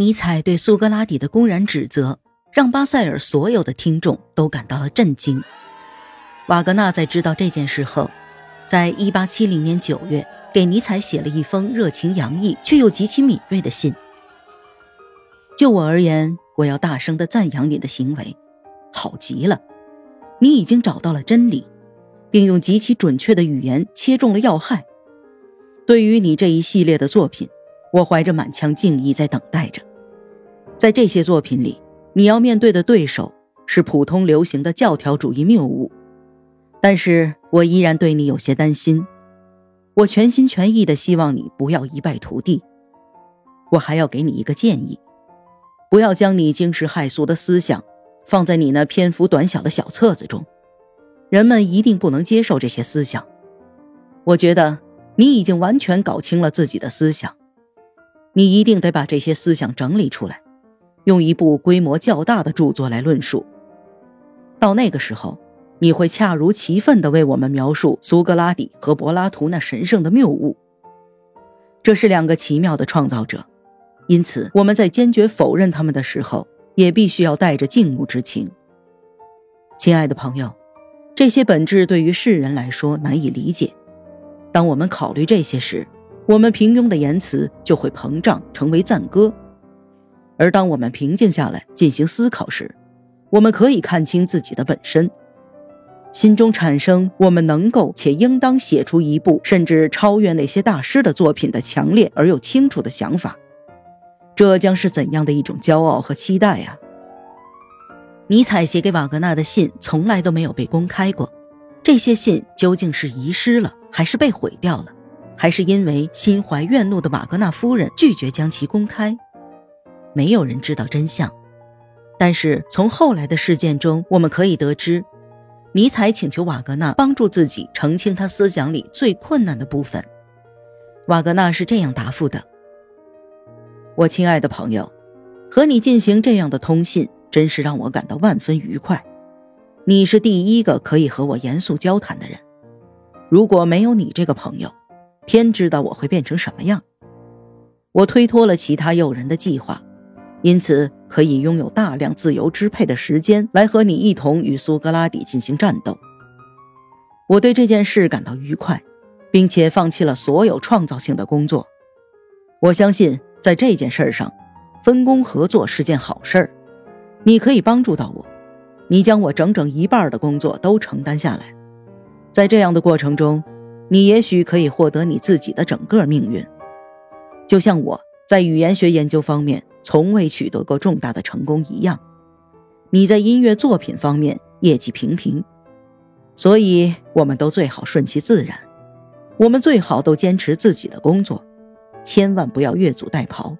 尼采对苏格拉底的公然指责，让巴塞尔所有的听众都感到了震惊。瓦格纳在知道这件事后，在一八七零年九月给尼采写了一封热情洋溢却又极其敏锐的信。就我而言，我要大声的赞扬你的行为，好极了！你已经找到了真理，并用极其准确的语言切中了要害。对于你这一系列的作品，我怀着满腔敬意在等待着。在这些作品里，你要面对的对手是普通流行的教条主义谬误。但是我依然对你有些担心，我全心全意的希望你不要一败涂地。我还要给你一个建议，不要将你惊世骇俗的思想放在你那篇幅短小的小册子中，人们一定不能接受这些思想。我觉得你已经完全搞清了自己的思想，你一定得把这些思想整理出来，用一部规模较大的著作来论述。到那个时候。你会恰如其分地为我们描述苏格拉底和柏拉图那神圣的谬误。这是两个奇妙的创造者，因此我们在坚决否认他们的时候，也必须要带着敬慕之情。亲爱的朋友，这些本质对于世人来说难以理解。当我们考虑这些时，我们平庸的言辞就会膨胀成为赞歌；而当我们平静下来进行思考时，我们可以看清自己的本身。心中产生我们能够且应当写出一部甚至超越那些大师的作品的强烈而又清楚的想法，这将是怎样的一种骄傲和期待啊！尼采写给瓦格纳的信从来都没有被公开过，这些信究竟是遗失了，还是被毁掉了，还是因为心怀怨怒的瓦格纳夫人拒绝将其公开？没有人知道真相。但是从后来的事件中，我们可以得知。尼采请求瓦格纳帮助自己澄清他思想里最困难的部分。瓦格纳是这样答复的：“我亲爱的朋友，和你进行这样的通信，真是让我感到万分愉快。你是第一个可以和我严肃交谈的人。如果没有你这个朋友，天知道我会变成什么样。我推脱了其他诱人的计划。”因此，可以拥有大量自由支配的时间来和你一同与苏格拉底进行战斗。我对这件事感到愉快，并且放弃了所有创造性的工作。我相信，在这件事上，分工合作是件好事儿。你可以帮助到我，你将我整整一半的工作都承担下来。在这样的过程中，你也许可以获得你自己的整个命运，就像我在语言学研究方面。从未取得过重大的成功一样，你在音乐作品方面业绩平平，所以我们都最好顺其自然，我们最好都坚持自己的工作，千万不要越俎代庖。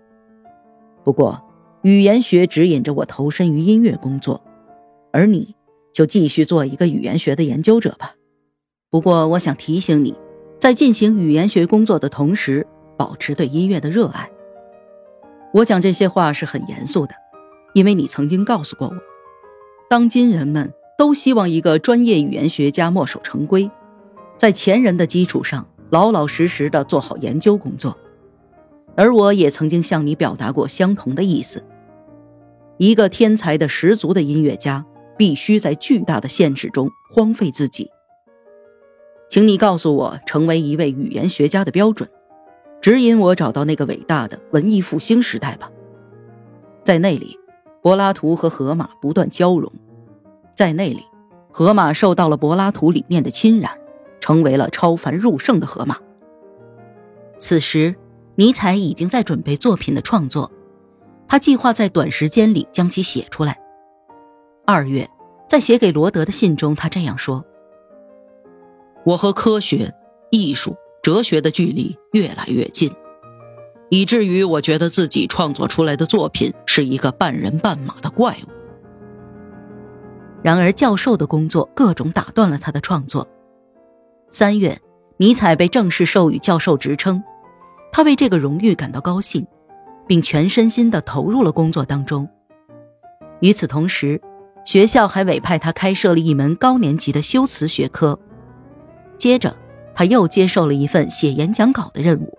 不过，语言学指引着我投身于音乐工作，而你就继续做一个语言学的研究者吧。不过，我想提醒你，在进行语言学工作的同时，保持对音乐的热爱。我讲这些话是很严肃的，因为你曾经告诉过我，当今人们都希望一个专业语言学家墨守成规，在前人的基础上老老实实的做好研究工作。而我也曾经向你表达过相同的意思。一个天才的十足的音乐家必须在巨大的现实中荒废自己。请你告诉我，成为一位语言学家的标准。指引我找到那个伟大的文艺复兴时代吧，在那里，柏拉图和荷马不断交融，在那里，荷马受到了柏拉图理念的侵染，成为了超凡入圣的荷马。此时，尼采已经在准备作品的创作，他计划在短时间里将其写出来。二月，在写给罗德的信中，他这样说：“我和科学、艺术。”哲学的距离越来越近，以至于我觉得自己创作出来的作品是一个半人半马的怪物。然而，教授的工作各种打断了他的创作。三月，尼采被正式授予教授职称，他为这个荣誉感到高兴，并全身心地投入了工作当中。与此同时，学校还委派他开设了一门高年级的修辞学科。接着。他又接受了一份写演讲稿的任务。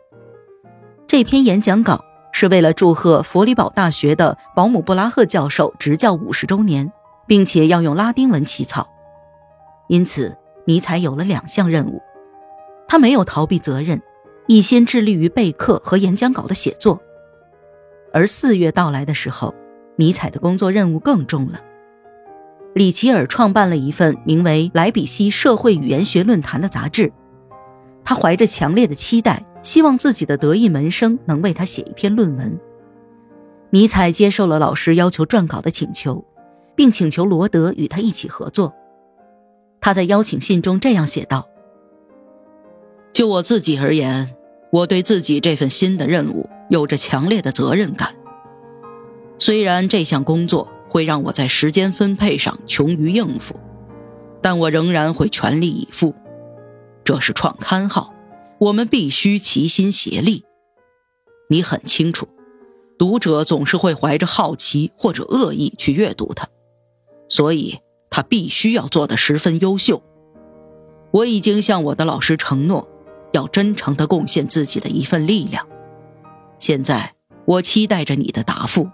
这篇演讲稿是为了祝贺佛里堡大学的保姆布拉赫教授执教五十周年，并且要用拉丁文起草。因此，尼采有了两项任务：他没有逃避责任，一心致力于备课和演讲稿的写作。而四月到来的时候，尼采的工作任务更重了。里奇尔创办了一份名为《莱比锡社会语言学论坛》的杂志，他怀着强烈的期待，希望自己的得意门生能为他写一篇论文。尼采接受了老师要求撰稿的请求，并请求罗德与他一起合作。他在邀请信中这样写道：“就我自己而言，我对自己这份新的任务有着强烈的责任感。虽然这项工作会让我在时间分配上穷于应付，但我仍然会全力以赴。这是创刊号，我们必须齐心协力。你很清楚，读者总是会怀着好奇或者恶意去阅读它，所以。”他必须要做得十分优秀。我已经向我的老师承诺，要真诚地贡献自己的一份力量。现在，我期待着你的答复。